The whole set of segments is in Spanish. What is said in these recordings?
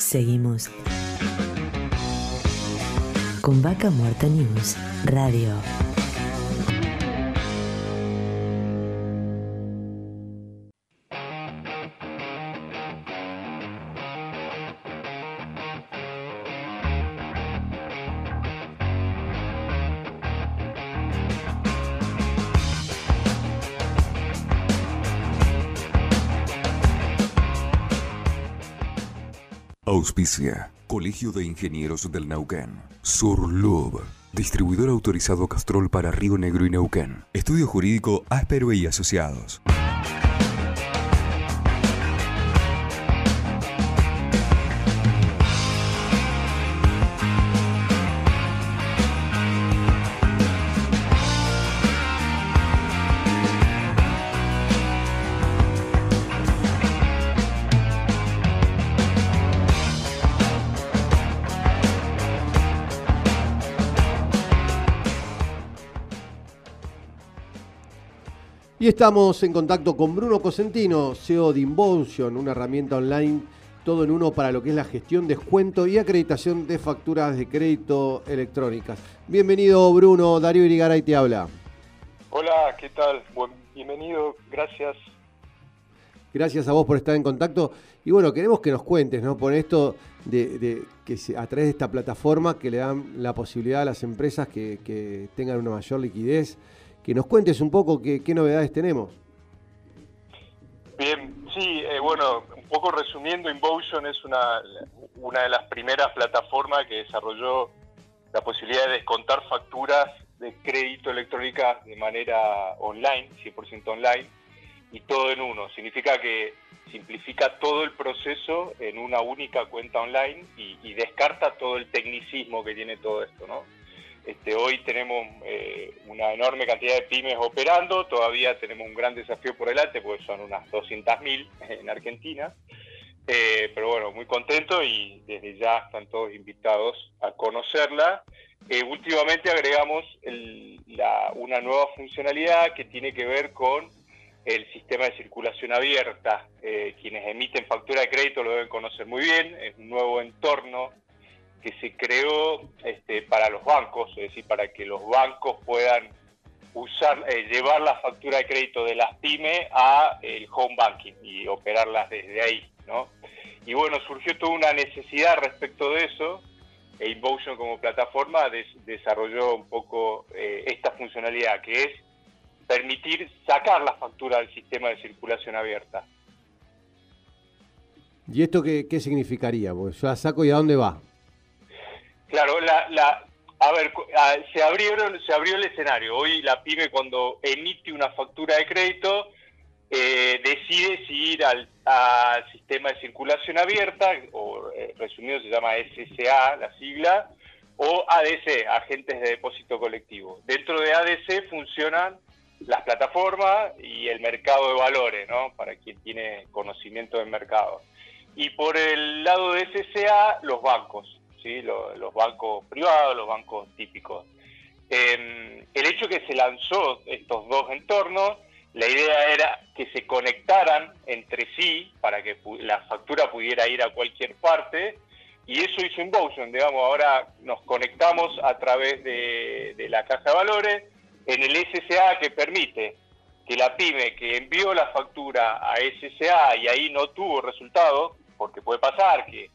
Seguimos con Vaca Muerta News Radio. Auspicia. Colegio de Ingenieros del Neuquén. Surlub. Distribuidor autorizado Castrol para Río Negro y Neuquén. Estudio Jurídico Áspero y Asociados. Y estamos en contacto con Bruno Cosentino, CEO de Involution, una herramienta online todo en uno para lo que es la gestión, descuento y acreditación de facturas de crédito electrónicas. Bienvenido Bruno, Darío Irigaray te habla. Hola, ¿qué tal? Bienvenido, gracias. Gracias a vos por estar en contacto. Y bueno, queremos que nos cuentes, ¿no? Por esto de, de que se- a través de esta plataforma que le dan la posibilidad a las empresas que, que tengan una mayor liquidez, que nos cuentes un poco qué, novedades tenemos. Bien, sí, eh, bueno, un poco resumiendo, Invotion es una, una de las primeras plataformas que desarrolló la posibilidad de descontar facturas de crédito electrónicas de manera online, 100% online, y todo en uno. Significa que simplifica todo el proceso en una única cuenta online y descarta todo el tecnicismo que tiene todo esto, ¿no? Este, hoy tenemos eh, una enorme cantidad de pymes operando, todavía tenemos un gran desafío por delante, porque son unas 200.000 en Argentina. Eh, pero bueno, muy contento y desde ya están todos invitados a conocerla. Eh, últimamente agregamos una nueva funcionalidad que tiene que ver con el sistema de circulación abierta. Eh, quienes emiten factura de crédito lo deben conocer muy bien, es un nuevo entorno que se creó este, para los bancos, es decir, para que los bancos puedan usar, eh, llevar la factura de crédito de las pymes a el home banking y operarlas desde ahí, ¿no? Y bueno, surgió toda una necesidad respecto de eso, e Invotion como plataforma des- desarrolló un poco eh, esta funcionalidad, que es permitir sacar la factura del sistema de circulación abierta. ¿Y esto qué, qué significaría? Porque yo la saco y a dónde va. Claro, la, la, a ver, se abrieron, se abrió el escenario. Hoy la pyme cuando emite una factura de crédito eh, decide si ir al, al sistema de circulación abierta, o eh, resumido se llama SSA, la sigla, o ADC, agentes de depósito colectivo. Dentro de ADC funcionan las plataformas y el mercado de valores, ¿no? Para quien tiene conocimiento del mercado. Y por el lado de SSA, los bancos, Los, bancos privados, los bancos típicos. Eh, el hecho que se lanzó estos dos entornos, la idea era que se conectaran entre sí para que la factura pudiera ir a cualquier parte y eso hizo Invotion, digamos, ahora nos conectamos a través de, de la caja de valores en el SSA que permite que la pyme que envió la factura a SSA y ahí no tuvo resultado, porque puede pasar que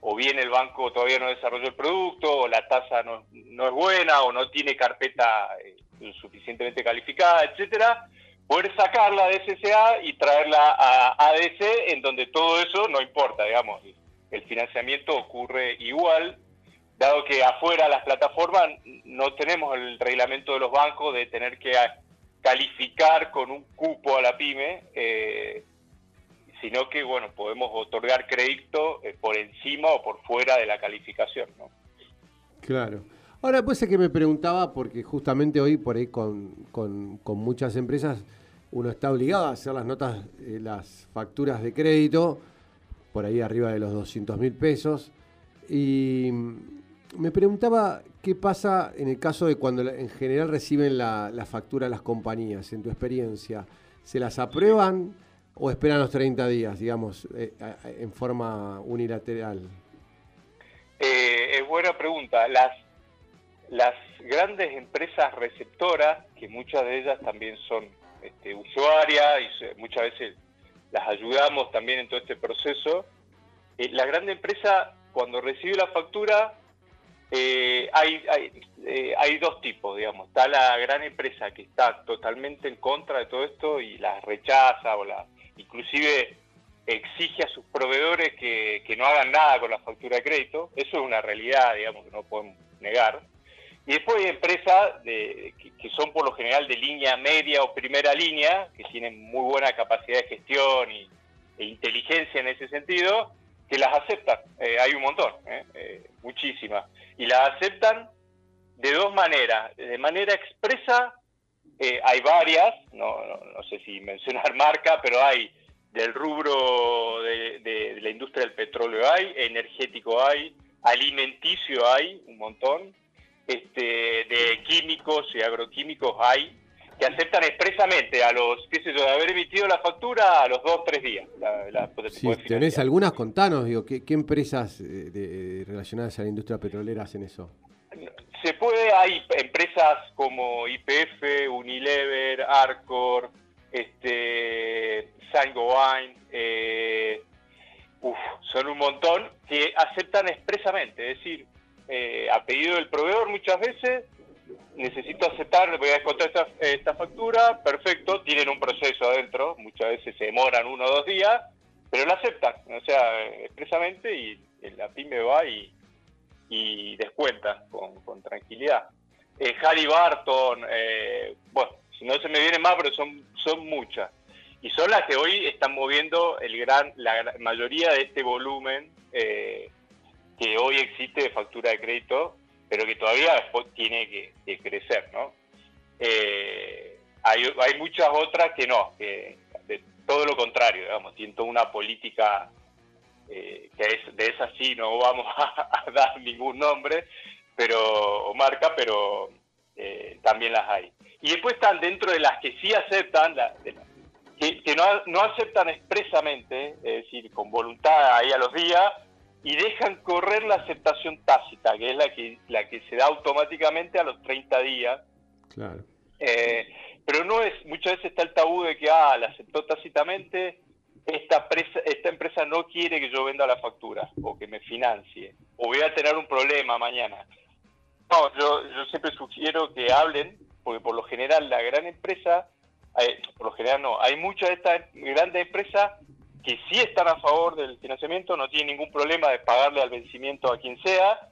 o bien el banco todavía no desarrolló el producto, o la tasa no, no es buena, o no tiene carpeta eh, suficientemente calificada, etcétera, poder sacarla de SSA y traerla a ADC, en donde todo eso no importa, digamos, el financiamiento ocurre igual, dado que afuera las plataformas no tenemos el reglamento de los bancos de tener que calificar con un cupo a la pyme, eh, sino que bueno podemos otorgar crédito eh, por encima o por fuera de la calificación, ¿no? Claro. Ahora, pues es que me preguntaba, porque justamente hoy por ahí con, con- con muchas empresas uno está obligado a hacer las notas, eh, las facturas de crédito, por ahí arriba de los 200 mil pesos. Y me preguntaba qué pasa en el caso de cuando en general reciben la, la factura las compañías, en tu experiencia. ¿Se las aprueban o esperan los 30 días, digamos, eh, en forma unilateral? Eh, es buena pregunta. Las, las grandes empresas receptoras, que muchas de ellas también son este, usuarias y muchas veces las ayudamos también en todo este proceso, eh, la grande empresa cuando recibe la factura eh, hay, hay, eh, hay, dos tipos, digamos. Está la gran empresa que está totalmente en contra de todo esto y las rechaza o la, inclusive exige a sus proveedores que, no hagan nada con la factura de crédito. Eso es una realidad, digamos, que no podemos negar. Y después hay empresas que, son por lo general de línea media o primera línea, que tienen muy buena capacidad de gestión y, e inteligencia en ese sentido, que las aceptan. Eh, hay un montón, eh, eh, muchísimas. Y las aceptan de dos maneras. De manera expresa, hay varias, no, no, sé si mencionar marca, pero hay del rubro de, la industria del petróleo hay, energético hay, alimenticio hay, un montón, este, de químicos y agroquímicos hay, que aceptan expresamente a los, qué sé yo, de haber emitido la factura a los dos, tres días. si tenés algunas, contanos, digo, ¿qué, empresas eh, relacionadas a la industria petrolera hacen eso? Se puede, hay empresas como IPF, Unilever, Arcor, este, Saint Gobain, eh, son un montón que aceptan expresamente, es decir, eh, a pedido del proveedor muchas veces necesito aceptar, voy a descontar esta, factura, perfecto, tienen un proceso adentro, muchas veces se demoran uno o dos días, pero la aceptan, o sea, expresamente y la pyme va y, y descuenta con, tranquilidad. Eh, Harry Barton, eh, bueno, si no se me viene más, pero son, son muchas. Y son las que hoy están moviendo el gran, la mayoría de este volumen eh, que hoy existe de factura de crédito pero que todavía tiene que, crecer, ¿no? Eh, hay, hay, muchas otras que no, que de todo lo contrario, digamos, tienen toda una política eh, que es de esas sí no vamos a, dar ningún nombre pero o marca, pero eh, también las hay. Y después están dentro de las que sí aceptan, que, que no, no, aceptan expresamente, es decir, con voluntad ahí a los días, y dejan correr la aceptación tácita, que es la que, la que se da automáticamente a los 30 días. Claro. Eh, pero no es, muchas veces está el tabú de que, ah, la aceptó tácitamente, esta, esta empresa no quiere que yo venda la factura o que me financie, o voy a tener un problema mañana. No, yo, yo siempre sugiero que hablen, porque por lo general la gran empresa, eh, por lo general no, hay muchas de estas grandes empresas que sí están a favor del financiamiento, no tienen ningún problema de pagarle al vencimiento a quien sea,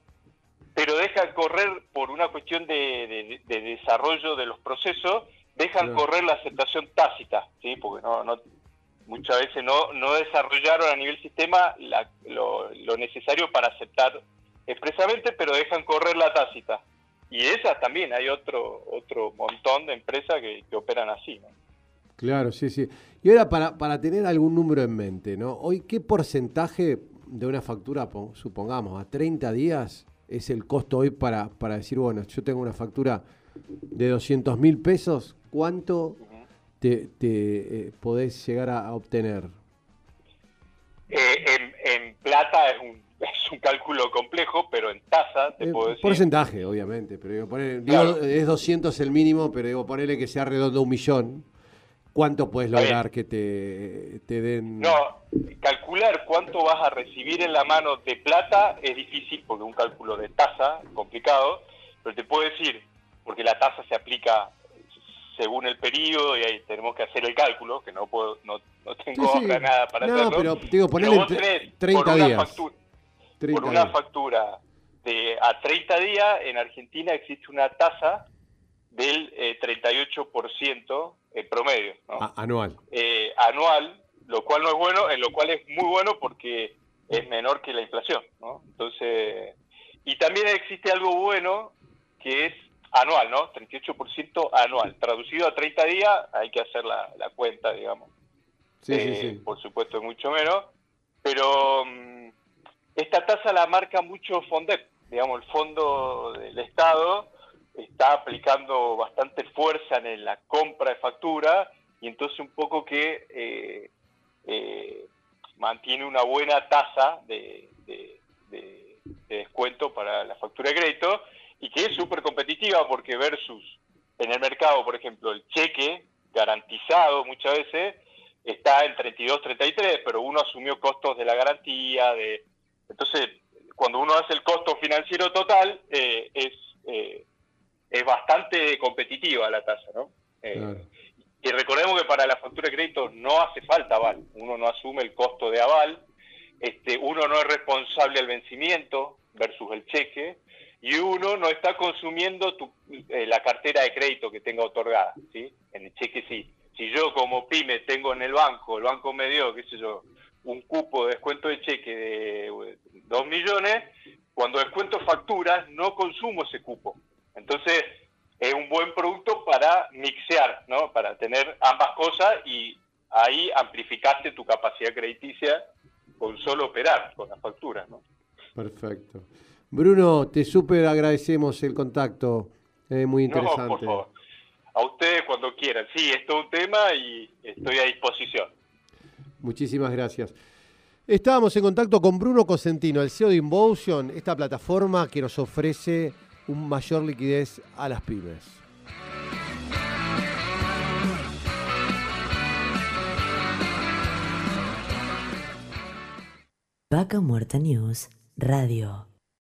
pero dejan correr por una cuestión de, desarrollo de los procesos, dejan correr la aceptación tácita, ¿sí? porque no, no muchas veces no, no desarrollaron a nivel sistema lo, necesario para aceptar expresamente, pero dejan correr la tácita. Y esas también, hay otro otro montón de empresas que, que operan así. ¿no? Claro, sí, sí. Y ahora, para, para tener algún número en mente, ¿no? Hoy, ¿qué porcentaje de una factura, supongamos, a 30 días es el costo hoy para, para decir, bueno, yo tengo una factura de 200 mil pesos, ¿cuánto te, te eh, podés llegar a, obtener? Eh, en, plata es un, es un cálculo complejo, pero en tasa te eh, puedo decir. Porcentaje, obviamente, pero digo, poner, digo, es 200 el mínimo, pero digo, ponerle que sea redondo un millón. ¿Cuánto puedes lograr que te, te, den? No, calcular cuánto vas a recibir en la mano de plata es difícil porque un cálculo de tasa complicado, pero te puedo decir, porque la tasa se aplica según el periodo y ahí tenemos que hacer el cálculo, que no puedo, no, no tengo nada para no, hacerlo. pero digo, ponerle 30 por días. Factura, por una factura de a 30 días, en Argentina existe una tasa del eh, 38% promedio. anual. Eh, anual, lo cual no es bueno, en lo cual es muy bueno porque es menor que la inflación. ¿no? Entonces, y también existe algo bueno que es anual, ¿no? 38% anual. Traducido a 30 días, hay que hacer la, cuenta, digamos. Sí, sí, sí. Por supuesto, es mucho menos. Pero mm, esta tasa la marca mucho FONDEP, digamos, el Fondo del Estado está aplicando bastante fuerza en la compra de factura y entonces un poco que eh, eh, mantiene una buena tasa de, descuento para la factura de crédito y que es súper competitiva porque versus en el mercado, por ejemplo, el cheque garantizado muchas veces está en 32, 33, pero uno asumió costos de la garantía, de entonces cuando uno hace el costo financiero total eh, es eh, es bastante competitiva la tasa, ¿no? Eh, y recordemos que para la factura de crédito no hace falta aval, uno no asume el costo de aval, este, uno no es responsable al vencimiento versus el cheque, y uno no está consumiendo la cartera de crédito que tenga otorgada, ¿sí? En el cheque sí si yo como pyme tengo en el banco, el banco me dio, qué sé yo, un cupo de descuento de cheque de 2 millones, cuando descuento facturas no consumo ese cupo. Entonces es un buen producto para mixear, ¿no? Para tener ambas cosas y ahí amplificaste tu capacidad crediticia con solo operar con las facturas, ¿no? Perfecto. Bruno, te súper agradecemos el contacto, es muy interesante. No, por favor a ustedes cuando quieran. Sí, esto es un tema y estoy a disposición. Muchísimas gracias. Estábamos en contacto con Bruno Cosentino, el CEO de Involution, esta plataforma que nos ofrece un mayor liquidez a las pymes. Vaca Muerta News Radio.